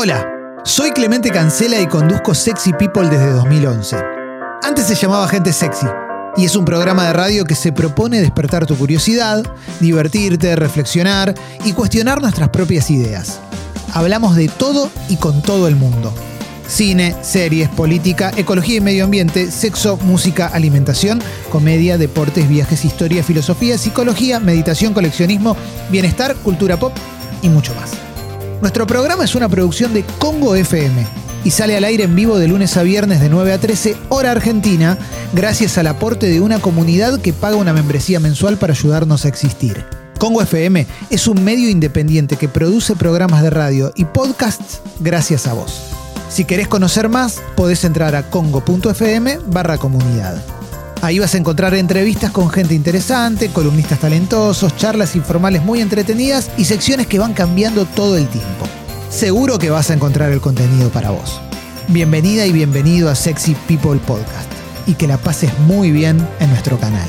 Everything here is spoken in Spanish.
Hola, soy Clemente Cancela y conduzco Sexy People desde 2011. Antes se llamaba Gente Sexy y es un programa de radio que se propone despertar tu curiosidad, divertirte, reflexionar y cuestionar nuestras propias ideas. Hablamos de todo y con todo el mundo. Cine, series, política, ecología y medio ambiente, sexo, música, alimentación, comedia, deportes, viajes, historia, filosofía, psicología, meditación, coleccionismo, bienestar, cultura pop y mucho más. Nuestro programa es una producción de Congo FM y sale al aire en vivo de lunes a viernes de 9 a 13 hora argentina gracias al aporte de una comunidad que paga una membresía mensual para ayudarnos a existir. Congo FM es un medio independiente que produce programas de radio y podcasts gracias a vos. Si querés conocer más, podés entrar a congo.fm barra comunidad. Ahí vas a encontrar entrevistas con gente interesante, columnistas talentosos, charlas informales muy entretenidas y secciones que van cambiando todo el tiempo. Seguro que vas a encontrar el contenido para vos. Bienvenida y bienvenido a Sexy People Podcast y que la pases muy bien en nuestro canal.